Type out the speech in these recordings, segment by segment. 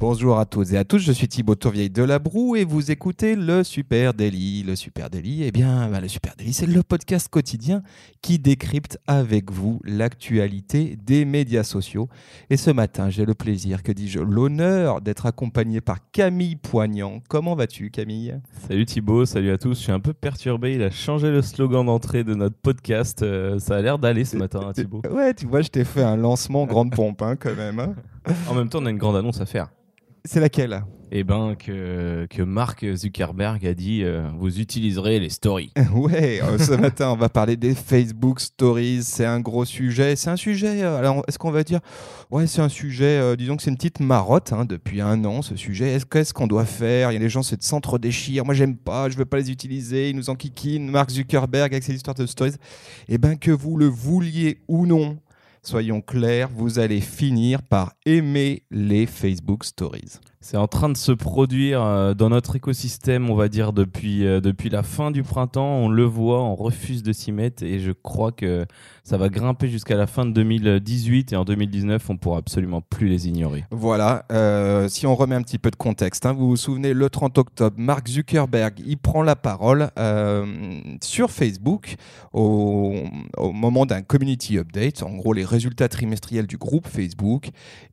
Bonjour à toutes et à tous, je suis Thibaut Tourvieille de la Broue et vous écoutez le Super Daily. Le Super Daily, eh bien, bah, le Super Daily, c'est le podcast quotidien qui décrypte avec vous l'actualité des médias sociaux. Et ce matin, j'ai le plaisir, que dis-je, l'honneur d'être accompagné par Camille Poignant. Comment vas-tu, Camille? Salut Thibaut, salut à tous. Je suis un peu perturbé. Il a changé le slogan d'entrée de notre podcast. Euh, ça a l'air d'aller ce matin, hein, Thibaut. Ouais, tu vois, je t'ai fait un lancement grande pompe, hein, quand même. hein. En même temps, on a une grande annonce à faire. C'est laquelle? Eh ben, que, que Mark Zuckerberg a dit euh, vous utiliserez les stories. Ouais, euh, ce matin, on va parler des Facebook Stories. C'est un gros sujet. C'est un sujet. euh, alors, est-ce qu'on va dire Ouais, c'est un sujet. euh, disons que c'est une petite marotte hein, depuis un an, ce sujet. Est-ce qu'est-ce qu'on doit faire? Il y a les gens se s'entre-déchirent. Moi, j'aime pas. Je veux pas les utiliser. Ils nous enquiquinent. Mark Zuckerberg avec ses histoires de stories. Eh ben, que vous le vouliez ou non. Soyons clairs, vous allez finir par aimer les Facebook Stories. C'est en train de se produire euh, dans notre écosystème, on va dire, depuis, euh, depuis la fin du printemps. On le voit, on refuse de s'y mettre et je crois que ça va grimper jusqu'à la fin de 2018 et en 2019, on pourra absolument plus les ignorer. Voilà, euh, si on remet un petit peu de contexte, hein, vous vous souvenez, le 30 octobre, Mark Zuckerberg, il prend la parole sur Facebook au moment d'un community update, en gros les résultats trimestriels du groupe Facebook,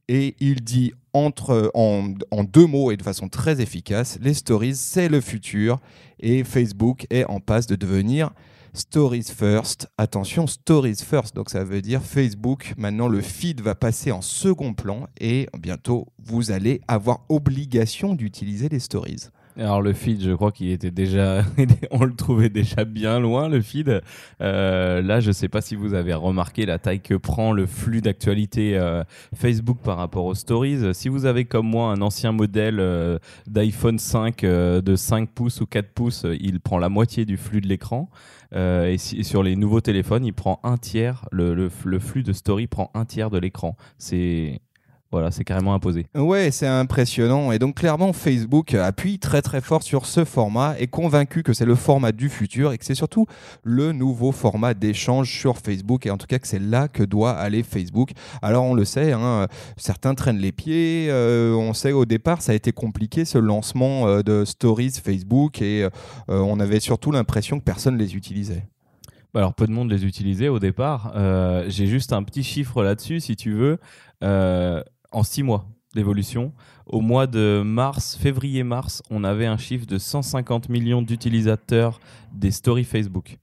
et il dit entre, en, en deux mots et de façon très efficace, les stories, c'est le futur, et Facebook est en passe de devenir Stories First. Attention, Stories First. Donc ça veut dire Facebook. Maintenant, le feed va passer en second plan et bientôt, vous allez avoir obligation d'utiliser les stories. Alors le feed, je crois qu'il était déjà, on le trouvait déjà bien loin le feed. Euh, là, je sais pas si vous avez remarqué la taille que prend le flux d'actualité euh, Facebook par rapport aux stories. Si vous avez comme moi un ancien modèle euh, d'iPhone 5 euh, de 5 pouces ou 4 pouces, il prend la moitié du flux de l'écran. Et, sur les nouveaux téléphones, il prend un tiers. Le flux de story prend un tiers de l'écran. C'est voilà, c'est carrément imposé. Ouais, c'est impressionnant. Et donc, clairement, Facebook appuie très très fort sur ce format, est convaincu que c'est le format du futur et que c'est surtout le nouveau format d'échange sur Facebook. Et en tout cas, que c'est là que doit aller Facebook. Alors, on le sait, hein, certains traînent les pieds. euh, on sait au départ, ça a été compliqué ce lancement euh, de Stories Facebook et euh, on avait surtout l'impression que personne les utilisait. Bah Alors, peu de monde les utilisait au départ. J'ai juste un petit chiffre là-dessus, si tu veux. Euh, en six mois d'évolution, au mois de mars, février-mars, on avait un chiffre de 150 millions d'utilisateurs des stories Facebook.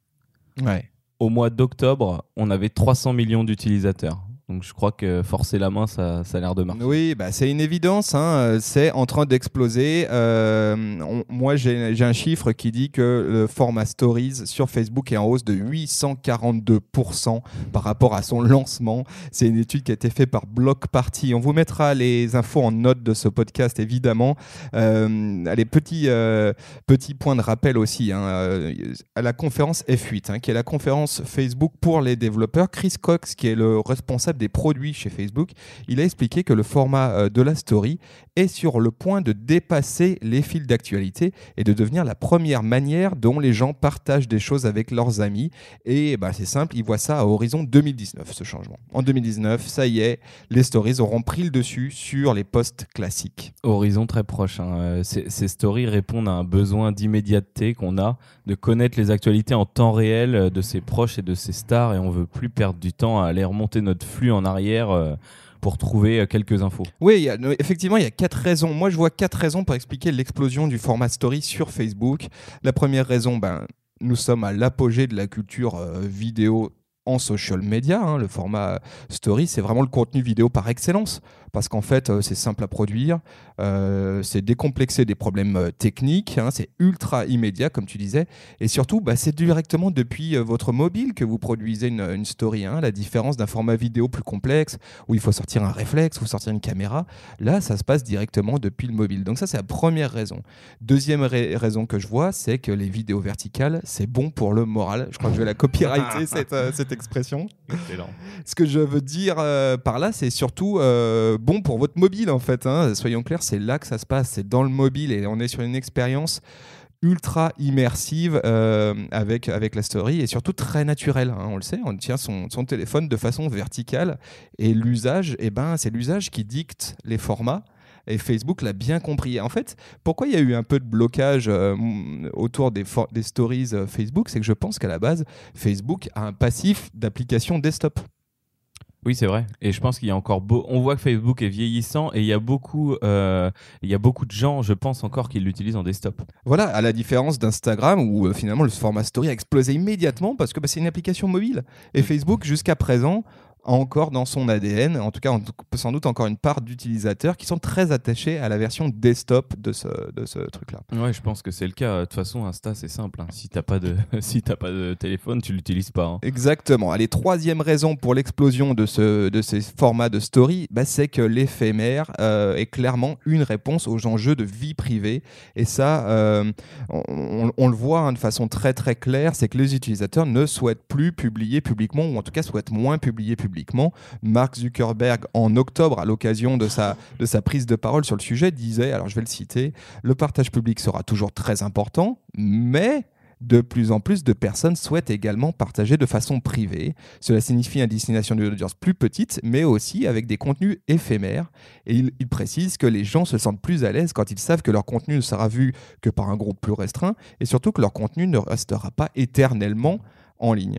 Ouais. Au mois d'octobre, on avait 300 millions d'utilisateurs. Donc, je crois que forcer la main, ça, ça a l'air de marcher. Oui, bah, c'est une évidence, hein, euh, c'est en train d'exploser. Euh, moi, j'ai un chiffre qui dit que le format Stories sur Facebook est en hausse de 842% par rapport à son lancement. C'est une étude qui a été faite par Block Party. On vous mettra les infos en note de ce podcast, évidemment. Euh, allez, petit, euh, point de rappel aussi. hein, euh, à la conférence F8, hein, qui est la conférence Facebook pour les développeurs, Chris Cox, qui est le responsable des produits chez Facebook, il a expliqué que le format euh, de la story est sur le point de dépasser les fils d'actualité et de devenir la première manière dont les gens partagent des choses avec leurs amis. Et bah, c'est simple, ils voient ça à horizon 2019, ce changement. En 2019, ça y est, les stories auront pris le dessus sur les posts classiques. Horizon très proche. hein. Euh, Ces, ces stories répondent à un besoin d'immédiateté qu'on a, de connaître les actualités en temps réel euh, de ses proches et de ses stars, et on veut plus perdre du temps à aller remonter notre flux en arrière euh, pour trouver euh, quelques infos. Oui, effectivement, il y a quatre raisons. Moi, je vois quatre raisons pour expliquer l'explosion du format story sur Facebook. La première raison, ben, nous sommes à l'apogée de la culture euh, vidéo en social media. hein. Le format story, c'est vraiment le contenu vidéo par excellence. Parce qu'en fait, euh, c'est simple à produire, euh, c'est décomplexé des problèmes euh, techniques, hein, c'est ultra immédiat, comme tu disais. Et surtout, bah, c'est directement depuis euh, votre mobile que vous produisez une, une story. hein. La différence d'un format vidéo plus complexe, où il faut sortir un réflexe, faut sortir une caméra, là, ça se passe directement depuis le mobile. Donc ça, c'est la première raison. Deuxième ra- raison que je vois, c'est que les vidéos verticales, c'est bon pour le moral. Je crois que je vais la copyrighter, cette, euh, cette expression. Excellent. Ce que je veux dire euh, par là, c'est surtout euh, bon pour votre mobile en fait. hein. Soyons clairs, c'est là que ça se passe, c'est dans le mobile et on est sur une expérience ultra immersive euh, avec, avec la story et surtout très naturelle. hein, on le sait, on tient son, son téléphone de façon verticale et l'usage, eh ben, c'est l'usage qui dicte les formats. Et Facebook l'a bien compris. En fait, pourquoi il y a eu un peu de blocage euh, autour des, stories euh, Facebook C'est que je pense qu'à la base, Facebook a un passif d'application desktop. Oui, c'est vrai. Et je pense qu'il y a encore beau. On voit que Facebook est vieillissant et il y a beaucoup, euh, il y a beaucoup de gens, je pense encore, qui l'utilisent en desktop. Voilà, à la différence d'Instagram où euh, finalement le format story a explosé immédiatement parce que bah, c'est une application mobile. Et Facebook, jusqu'à présent, encore dans son ADN, en tout cas sans doute encore une part d'utilisateurs qui sont très attachés à la version desktop de ce, de ce truc-là. Ouais, je pense que c'est le cas. De toute façon, Insta, c'est simple. hein. Si t'as pas de, si t'as pas de téléphone, tu l'utilises pas. hein. Exactement. Allez, troisième raison pour l'explosion de, ce, de ces formats de story, bah, c'est que l'éphémère euh, est clairement une réponse aux enjeux de vie privée. Et ça, euh, on, on- on le voit hein, de façon très très claire, c'est que les utilisateurs ne souhaitent plus publier publiquement, ou en tout cas souhaitent moins publier publiquement. Mark Zuckerberg, en octobre, à l'occasion de sa, prise de parole sur le sujet, disait, alors je vais le citer, le partage public sera toujours très important, mais de plus en plus de personnes souhaitent également partager de façon privée. Cela signifie une destination d'une audience plus petite, mais aussi avec des contenus éphémères. Et il précise que les gens se sentent plus à l'aise quand ils savent que leur contenu ne sera vu que par un groupe plus restreint, et surtout que leur contenu ne restera pas éternellement en ligne.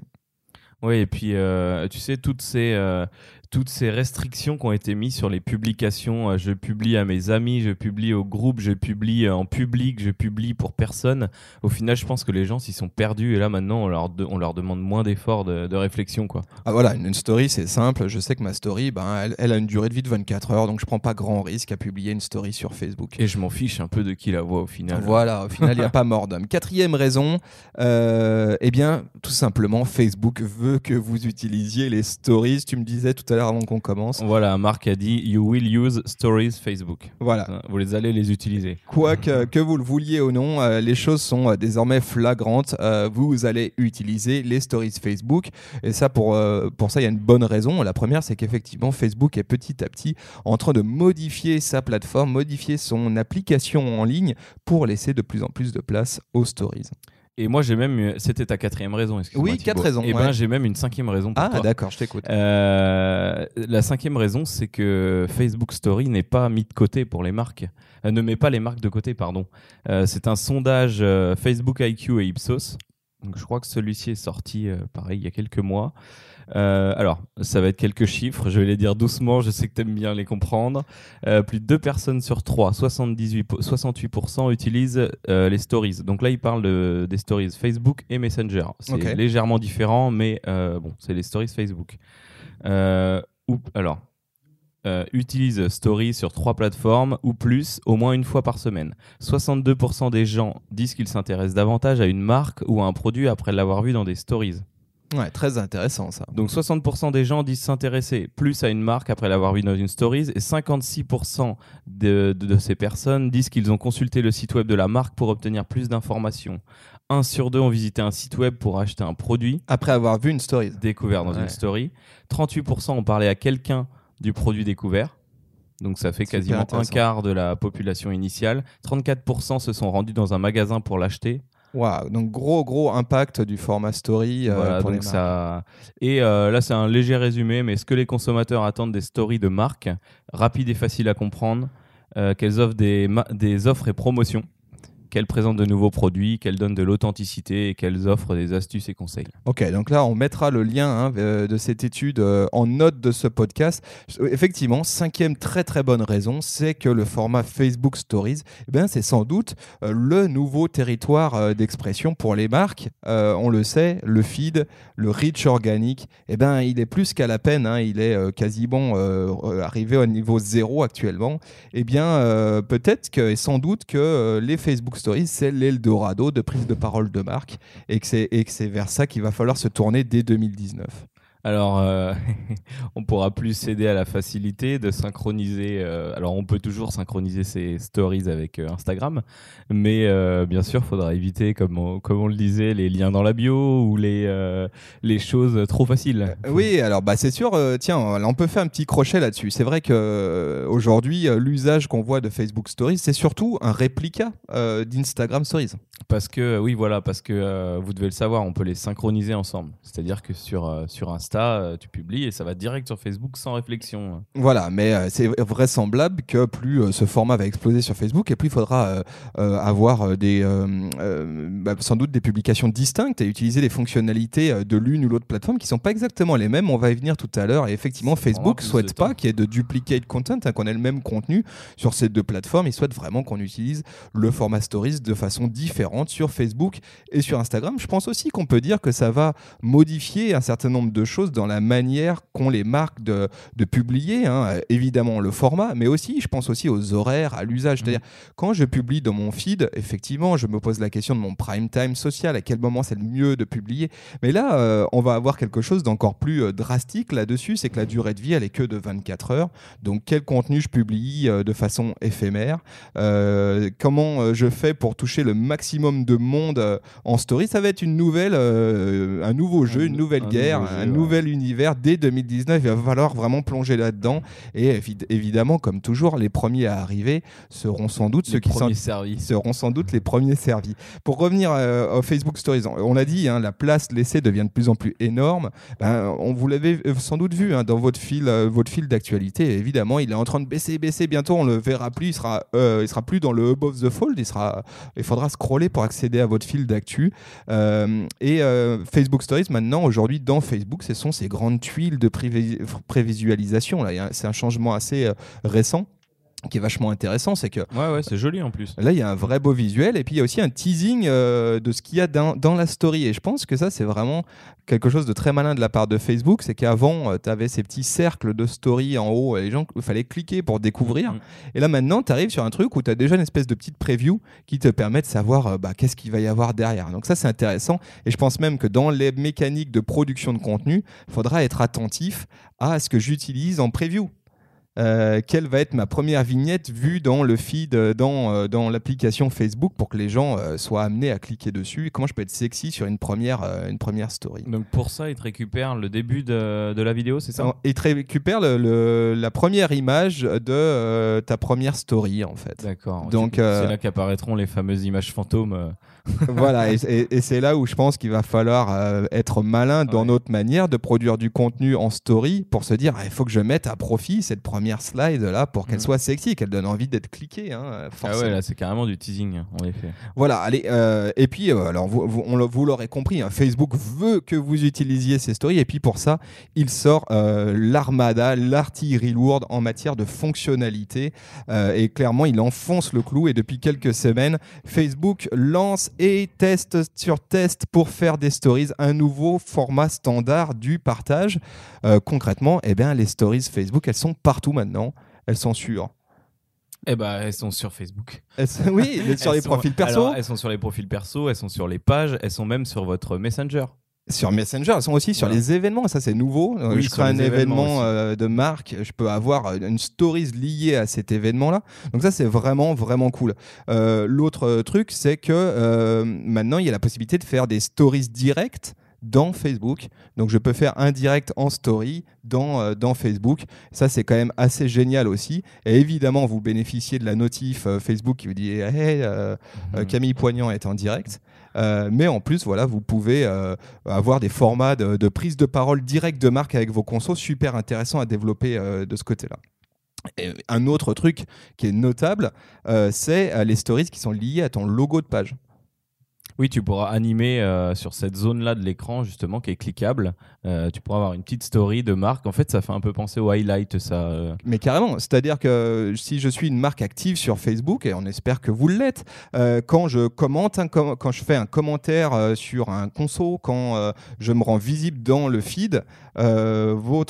Oui, et puis euh, tu sais, toutes ces, euh, toutes ces restrictions qui ont été mises sur les publications, euh, je publie à mes amis, je publie au groupe, je publie euh, en public, je publie pour personne. Au final, je pense que les gens s'y sont perdus et là maintenant, on leur, de- on leur demande moins d'efforts de, de réflexion. Quoi. Ah, voilà, une, une story, c'est simple. Je sais que ma story, ben, elle, elle a une durée de vie de 24 heures, donc je prends pas grand risque à publier une story sur Facebook. Et je m'en fiche un peu de qui la voit au final. Voilà, au final, il n'y a pas mort d'homme. Quatrième raison, euh, eh bien, tout simplement, Facebook veut que vous utilisiez les stories. Tu me disais tout à l'heure avant qu'on commence. Voilà, Marc a dit You will use stories Facebook. Voilà. Hein, Vous les allez les utiliser. Quoi que, que vous le vouliez ou non, euh, les choses sont euh, désormais flagrantes. Euh, vous allez utiliser les stories Facebook. Et ça, pour, euh, pour ça, il y a une bonne raison. La première, c'est qu'effectivement, Facebook est petit à petit en train de modifier sa plateforme, modifier son application en ligne pour laisser de plus en plus de place aux stories. Et moi, j'ai même. C'était ta quatrième raison, excuse-moi. Oui, Thibaut. quatre raisons, Et ouais. ben, j'ai même une cinquième raison pour Ah, d'accord, je t'écoute. Euh, la cinquième raison, c'est que Facebook Story n'est pas mis de côté pour les marques. Euh, ne met pas les marques de côté, pardon. Euh, c'est un sondage euh, Facebook IQ et Ipsos. Donc, je crois que celui-ci est sorti, euh, pareil, il y a quelques mois. Euh, alors, ça va être quelques chiffres. Je vais les dire doucement. Je sais que tu aimes bien les comprendre. Euh, plus de 2 personnes sur 3, 78, po- 68% utilisent euh, les stories. Donc là, il parle de- des stories Facebook et Messenger. C'est légèrement différent, mais bon, c'est les stories Facebook. Ou, alors, euh, utilise Stories sur trois plateformes ou plus au moins une fois par semaine. 62% des gens disent qu'ils s'intéressent davantage à une marque ou à un produit après l'avoir vu dans des stories. Ouais, très intéressant ça. Donc 60% des gens disent s'intéresser plus à une marque après l'avoir vu dans une stories et 56% de, de- de ces personnes disent qu'ils ont consulté le site web de la marque pour obtenir plus d'informations. Un sur deux ont visité un site web pour acheter un produit Après avoir vu une story. découvert dans Ouais. une story. 38% ont parlé à quelqu'un du produit découvert. Donc ça fait quasiment un quart de la population initiale. 34% se sont rendus dans un magasin pour l'acheter. Waouh, donc gros gros impact du format story euh, Voilà, pour les donc ça... Et euh, là, c'est un léger résumé, mais ce que les consommateurs attendent des stories de marque, rapides et faciles à comprendre, euh, qu'elles offrent des, des offres et promotions, qu'elles présentent de nouveaux produits, qu'elles donnent de l'authenticité et qu'elles offrent des astuces et conseils. Ok, donc là, on mettra le lien hein, euh, de cette étude euh, en note de ce podcast. Effectivement, cinquième très très bonne raison, c'est que le format Facebook Stories, ben, c'est sans doute euh, le nouveau territoire d'expression pour les marques. On le sait, le feed, le reach organique, eh ben, il est plus qu'à la peine. hein, il est quasiment arrivé au niveau zéro actuellement. Eh bien, peut-être que, et sans doute que les Facebook Stories, c'est l'Eldorado de prise de parole de marque et que c'est et que c'est vers ça qu'il va falloir se tourner dès 2019. Alors, euh, on pourra plus céder à la facilité de synchroniser. euh, alors, on peut toujours synchroniser ses stories avec euh, Instagram, mais euh, bien sûr, il faudra éviter, comme on, comme on le disait, les liens dans la bio ou les, les choses trop faciles. Oui, alors bah c'est sûr. tiens, on peut faire un petit crochet là-dessus. C'est vrai que aujourd'hui, l'usage qu'on voit de Facebook Stories, c'est surtout un réplica d'Instagram Stories. Parce que, oui, voilà, parce que vous devez le savoir, on peut les synchroniser ensemble. C'est-à-dire que sur, sur Insta, euh, tu publies et ça va direct sur Facebook sans réflexion. Voilà, mais euh, c'est vraisemblable que plus euh, ce format va exploser sur Facebook, et plus il faudra avoir des, bah, sans doute des publications distinctes et utiliser les fonctionnalités de l'une ou l'autre plateforme qui sont pas exactement les mêmes. On va y venir tout à l'heure. Et effectivement, Facebook de souhaite pas qu'il y ait de duplicate content, hein, qu'on ait le même contenu sur ces deux plateformes. Il souhaite vraiment qu'on utilise le format Stories de façon différente sur Facebook et sur Instagram. Je pense aussi qu'on peut dire que ça va modifier un certain nombre de choses dans la manière qu'ont les marques de, de publier. hein. Évidemment, le format, mais aussi, je pense aussi aux horaires, à l'usage. C'est-à-dire, quand je publie dans mon feed, effectivement, je me pose la question de mon prime time social, à quel moment c'est le mieux de publier. Mais là, euh, on va avoir quelque chose d'encore plus euh, drastique là-dessus, c'est que la durée de vie, elle est que de 24 heures. Donc, quel contenu je publie euh, de façon éphémère Comment je fais pour toucher le maximum de monde en story Ça va être une nouvelle, un nouveau jeu, Un une nou- nouvelle un guerre, nouveau un nouvel univers. Dès 2019, il va falloir vraiment plonger là-dedans. Et évi- évidemment, comme toujours, les premiers à arriver seront sans doute ceux qui premiers servis. seront sans doute les premiers servis. Pour revenir euh, aux Facebook Stories, on, l'a dit, hein, la place laissée devient de plus en plus énorme. Ben, on vous l'avez euh, sans doute vu hein, dans votre fil, euh, votre fil d'actualité. Évidemment, il est en train de baisser, baisser. Bientôt, on le verra plus. Il sera, euh, il sera plus dans le above the fold. Il sera, il faudra scroller pour accéder à votre fil d'actu. Et Facebook Stories, maintenant, aujourd'hui, dans Facebook, ce sont ces grandes tuiles de prévi- prévisualisation. Là, c'est un changement assez euh, récent qui est vachement intéressant. C'est que Ouais, ouais, c'est joli en plus. Là, il y a un vrai beau visuel et puis il y a aussi un teasing euh, de ce qu'il y a dans, dans la story. Et je pense que ça, c'est vraiment quelque chose de très malin de la part de Facebook. C'est qu'avant, tu avais ces petits cercles de story en haut et les gens, il fallait cliquer pour découvrir. Mhm. Et là, maintenant, tu arrives sur un truc où tu as déjà une espèce de petite preview qui te permet de savoir euh, bah, qu'est-ce qu'il va y avoir derrière. Donc, ça, c'est intéressant. Et je pense même que dans les mécaniques de production de contenu, il faudra être attentif à ce que j'utilise en preview. Euh, quelle va être ma première vignette vue dans le feed, euh, dans, euh, dans l'application Facebook pour que les gens euh, soient amenés à cliquer dessus? Et comment je peux être sexy sur une première, euh, une première story? Donc pour ça, il te récupère le début de, de la vidéo, c'est ça? Et tu récupères le- le- la première image de ta première story en fait. D'accord. Donc, c'est là qu'apparaîtront les fameuses images fantômes. Voilà, et, et- et c'est là où je pense qu'il va falloir euh, être malin dans Ouais. notre manière de produire du contenu en story pour se dire ah, il faut que je mette à profit cette première slide là pour qu'elle Mhm. soit sexy, qu'elle donne envie d'être cliquée. hein, Ah ouais, là c'est carrément du teasing, en effet. Voilà, allez, euh, et puis, euh, alors, vous, vous- on l'a- vous l'aurez compris, hein, Facebook veut que vous utilisiez ces stories, et puis pour ça, il sort l'armada, l'artillerie lourde en matière de fonctionnalité, et clairement, il enfonce le clou, et depuis quelques semaines, Facebook lance et teste sur test pour faire des stories, un nouveau format standard du partage. Euh, concrètement, eh bien, les stories Facebook, elles sont partout maintenant, elles sont sur... Eh ben, elles sont sur Facebook. sont- oui, sur Elles les sont- profils perso. alors, elles sont sur les profils perso, elles sont sur les pages, elles sont même sur votre Messenger. Sur Messenger, elles sont aussi sur Voilà. les événements. Ça, c'est nouveau. Euh, Oui, je crée un événement euh, de marque. Je peux avoir euh, une stories liée à cet événement-là. Donc ça, c'est vraiment, vraiment cool. Euh, L'autre truc, c'est que euh, maintenant, il y a la possibilité de faire des stories directes dans Facebook. Donc je peux faire un direct en story dans, euh, dans Facebook. Ça, c'est quand même assez génial aussi. Et évidemment, vous bénéficiez de la notif euh, Facebook qui vous dit Hey, euh, Mhm. Camille Poignant est en direct. Euh, mais en plus, voilà, vous pouvez euh, avoir des formats de, prise de parole directe de marque avec vos consos super intéressants à développer euh, de ce côté-là. Un autre truc qui est notable, c'est les stories qui sont liées à ton logo de page. Oui, tu pourras animer euh, sur cette zone-là de l'écran, justement, qui est cliquable. Euh, tu pourras avoir une petite story de marque. En fait, ça fait un peu penser au highlight, ça. euh. Mais carrément, c'est-à-dire que si je suis une marque active sur Facebook, et on espère que vous l'êtes, quand je commente, quand je fais un commentaire sur un conso, quand je me rends visible dans le feed, vos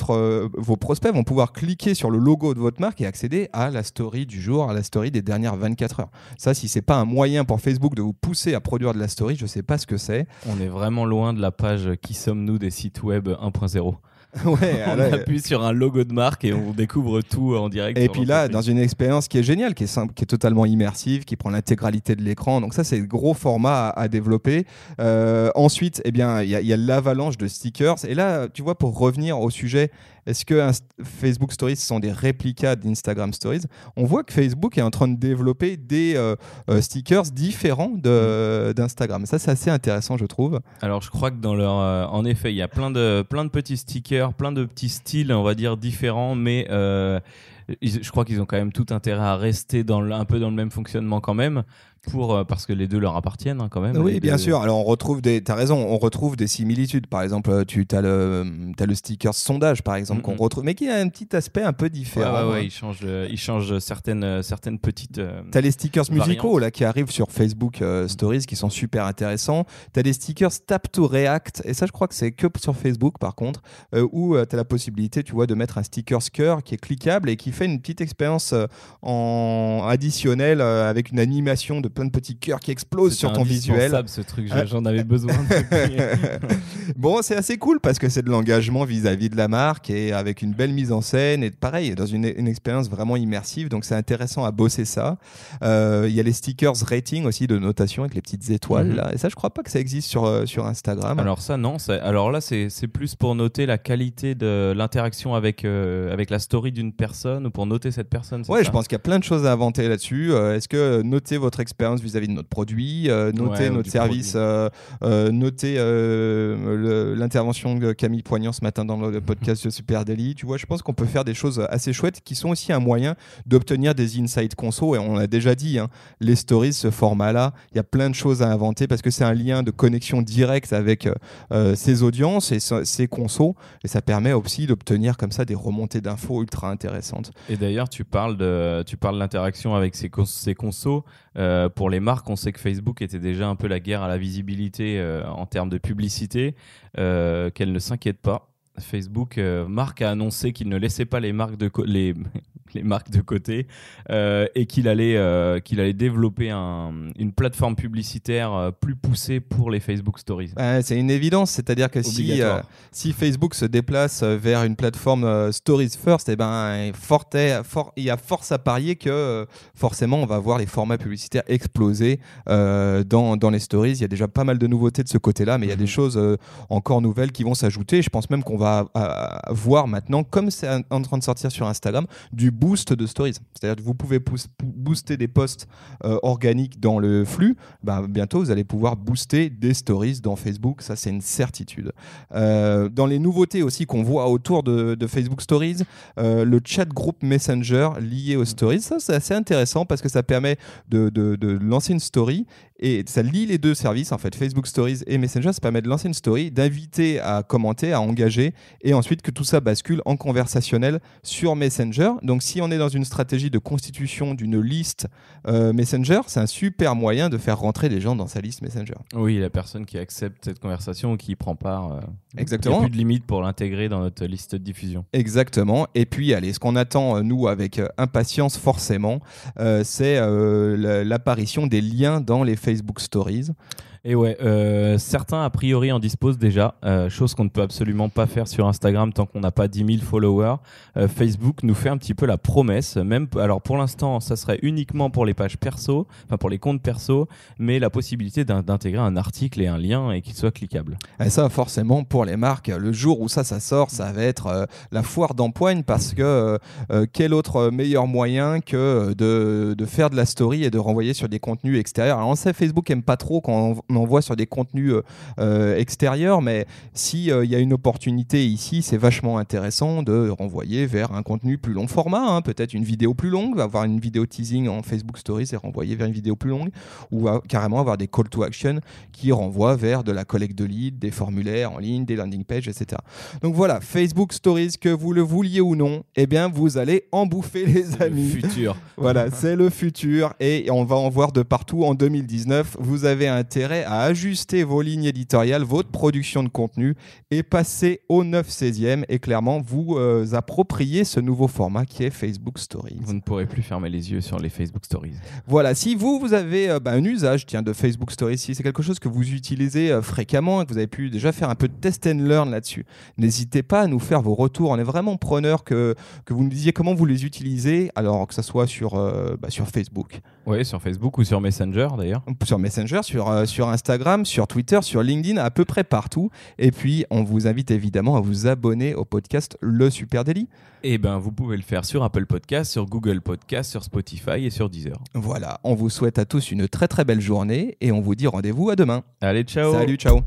prospects vont pouvoir cliquer sur le logo de votre marque et accéder à la story du jour, à la story des dernières 24 heures. Ça, si c'est pas un moyen pour Facebook de vous pousser à produire de la story, je sais pas ce que c'est. On est vraiment loin de la page Qui sommes-nous des sites web 1.0. ouais, on appuie sur un logo de marque et on découvre tout en direct. Et puis là, dans une expérience qui est géniale, qui est simple, qui est totalement immersive, qui prend l'intégralité de l'écran. Donc ça, c'est le gros format à, à développer. Euh, ensuite, eh bien, il y a, il y a l'avalanche de stickers. Et là, tu vois, pour revenir au sujet, est-ce que Facebook Stories sont des réplicas d'Instagram Stories? On voit que Facebook est en train de développer des euh, euh, stickers différents de- d'Instagram. Ça, c'est assez intéressant, je trouve. Alors, je crois que dans leur, euh, en effet, il y a plein de, plein de petits stickers, plein de petits styles, on va dire différents, mais euh, ils- je crois qu'ils ont quand même tout intérêt à rester dans le- un peu dans le même fonctionnement quand même, pour, euh, parce que les deux leur appartiennent hein, quand même. Oui, les bien deux- sûr. Alors, on retrouve des. T'as raison, on retrouve des similitudes. Par exemple, tu as le, as le sticker sondage, par exemple, qu'on retrouve, mais qui a un petit aspect un peu Ouais, différent. ouais, ouais, ils changent, euh, ils changent certaines, euh, certaines petites. euh, T'as les stickers musicaux là qui arrivent sur Facebook euh, Stories qui sont super intéressants. T'as des stickers Tap to React et ça je crois que c'est que sur Facebook par contre euh, où tu t'as la possibilité tu vois de mettre un sticker cœur qui est cliquable et qui fait une petite expérience euh, en additionnel euh, avec une animation de plein de petits cœurs qui explosent sur ton visuel. indispensable, ce truc, j'en avais besoin. bon, c'est assez cool parce que c'est de l'engagement vis-à-vis de la marque et avec une belle mise en scène et pareil, dans une, une expérience vraiment immersive. Donc, c'est intéressant à bosser ça. Euh, Il y a les stickers rating aussi de notation avec les petites étoiles. Mhm. là. Et ça, je crois pas que ça existe sur, euh, sur Instagram. Alors ça non, c'est- alors là c'est c'est plus pour noter la qualité de l'interaction avec euh, avec la story d'une personne ou pour noter cette personne. Ouais, ça je pense qu'il y a plein de choses à inventer là-dessus. Euh, Est-ce que euh, noter votre expérience vis-à-vis de notre produit, euh, noter Ouais, notre service, euh, euh, noter euh, le- l'intervention de Camille Poignant ce matin dans le podcast de Super Daily, tu vois, je pense qu'on peut faire des choses assez chouettes qui sont aussi un moyen d'obtenir des insights conso. Et on l'a déjà dit, hein, les stories, ce format-là, il y a plein de choses à inventer parce que c'est un lien de connexion directe avec euh, ses audiences et ses consos. Et ça permet aussi d'obtenir comme ça des remontées d'infos ultra intéressantes. Et d'ailleurs, tu parles de, l'interaction avec ces consos. Euh, pour les marques, on sait que Facebook était déjà un peu la guerre à la visibilité euh, en termes de publicité, euh, qu'elle ne s'inquiète pas. Facebook, euh, Marc a annoncé qu'il ne laissait pas les marques de, les, les marques de côté euh, et qu'il allait, euh, qu'il allait développer un- une plateforme publicitaire euh, plus poussée pour les Facebook Stories. C'est une évidence, c'est-à-dire que si, si Facebook se déplace vers une plateforme Stories First, eh ben, fort est- fort- il y a force à parier que forcément on va voir les formats publicitaires exploser dans, dans les stories. Il y a déjà pas mal de nouveautés de ce côté-là, mais il y a Mhm. des choses euh, encore nouvelles qui vont s'ajouter. Je pense même qu'on va euh, voir maintenant, comme c'est en- train de sortir sur Instagram, du boost de stories. C'est-à-dire que vous pouvez booster des posts euh, organiques dans le flux. Ben, bientôt, vous allez pouvoir booster des stories dans Facebook. Ça, c'est une certitude. Euh, dans les nouveautés aussi qu'on voit autour de, Facebook Stories, le chat groupe Messenger lié aux stories, ça, c'est assez intéressant parce que ça permet de- de lancer une story et ça lie les deux services, en fait, Facebook Stories et Messenger. Ça permet de lancer une story, d'inviter à commenter, à engager et ensuite que tout ça bascule en conversationnel sur Messenger. Donc, si on est dans une stratégie de constitution d'une liste euh, Messenger, c'est un super moyen de faire rentrer les gens dans sa liste Messenger. Oui, la personne qui accepte cette conversation ou qui y prend part. euh, Exactement. Il n'y a plus de limite pour l'intégrer dans notre liste de diffusion. Exactement. Et puis, allez, ce qu'on attend, euh, nous, avec euh, impatience, forcément, euh, c'est la- l'apparition des liens dans les Facebook Stories. Et ouais, euh, certains a priori en disposent déjà, euh, chose qu'on ne peut absolument pas faire sur Instagram tant qu'on n'a pas 10 000 followers. Euh, Facebook nous fait un petit peu la promesse, même alors pour l'instant, ça serait uniquement pour les pages perso, enfin pour les comptes perso, mais la possibilité d'in- d'intégrer un article et un lien et qu'il soit cliquable. Et ça, forcément, pour les marques, le jour où ça, ça sort, ça va être la foire d'empoigne parce que quel autre meilleur moyen que de, de faire de la story et de renvoyer sur des contenus extérieurs? Alors, on sait, Facebook aime pas trop quand on envoie sur des contenus euh, euh, extérieurs, mais si euh, il y a une opportunité ici, c'est vachement intéressant de renvoyer vers un contenu plus long format, hein, peut-être une vidéo plus longue, avoir une vidéo teasing en Facebook Stories et renvoyer vers une vidéo plus longue, ou euh, carrément avoir des call to action qui renvoient vers de la collecte de leads, des formulaires en ligne, des landing pages, etc. Donc voilà, Facebook Stories, que vous le vouliez ou non, eh bien vous allez en bouffer les amis. Futur. Voilà, c'est le futur et on va en voir de partout en 2019. Vous avez intérêt intérêt à ajuster vos lignes éditoriales, votre production de contenu et passer au 9 16e et clairement vous euh, approprier ce nouveau format qui est Facebook Stories. Vous ne pourrez plus fermer les yeux sur les Facebook Stories. Voilà, si vous, vous avez euh, bah, un usage tiens, de Facebook Stories, si c'est quelque chose que vous utilisez euh, fréquemment et que vous avez pu déjà faire un peu de test and learn là-dessus, n'hésitez pas à nous faire vos retours. On est vraiment preneur que, que vous nous disiez comment vous les utilisez, alors que ce soit sur, bah, sur Facebook, Oui, sur Facebook ou sur Messenger d'ailleurs. sur Messenger, sur, euh, sur Instagram, sur Twitter, sur LinkedIn, à peu près partout. Et puis, on vous invite évidemment à vous abonner au podcast Le Super Daily. Et ben, vous pouvez le faire sur Apple Podcast, sur Google Podcast, sur Spotify et sur Deezer. Voilà, on vous souhaite à tous une très très belle journée et on vous dit rendez-vous à demain. Allez, ciao Salut, ciao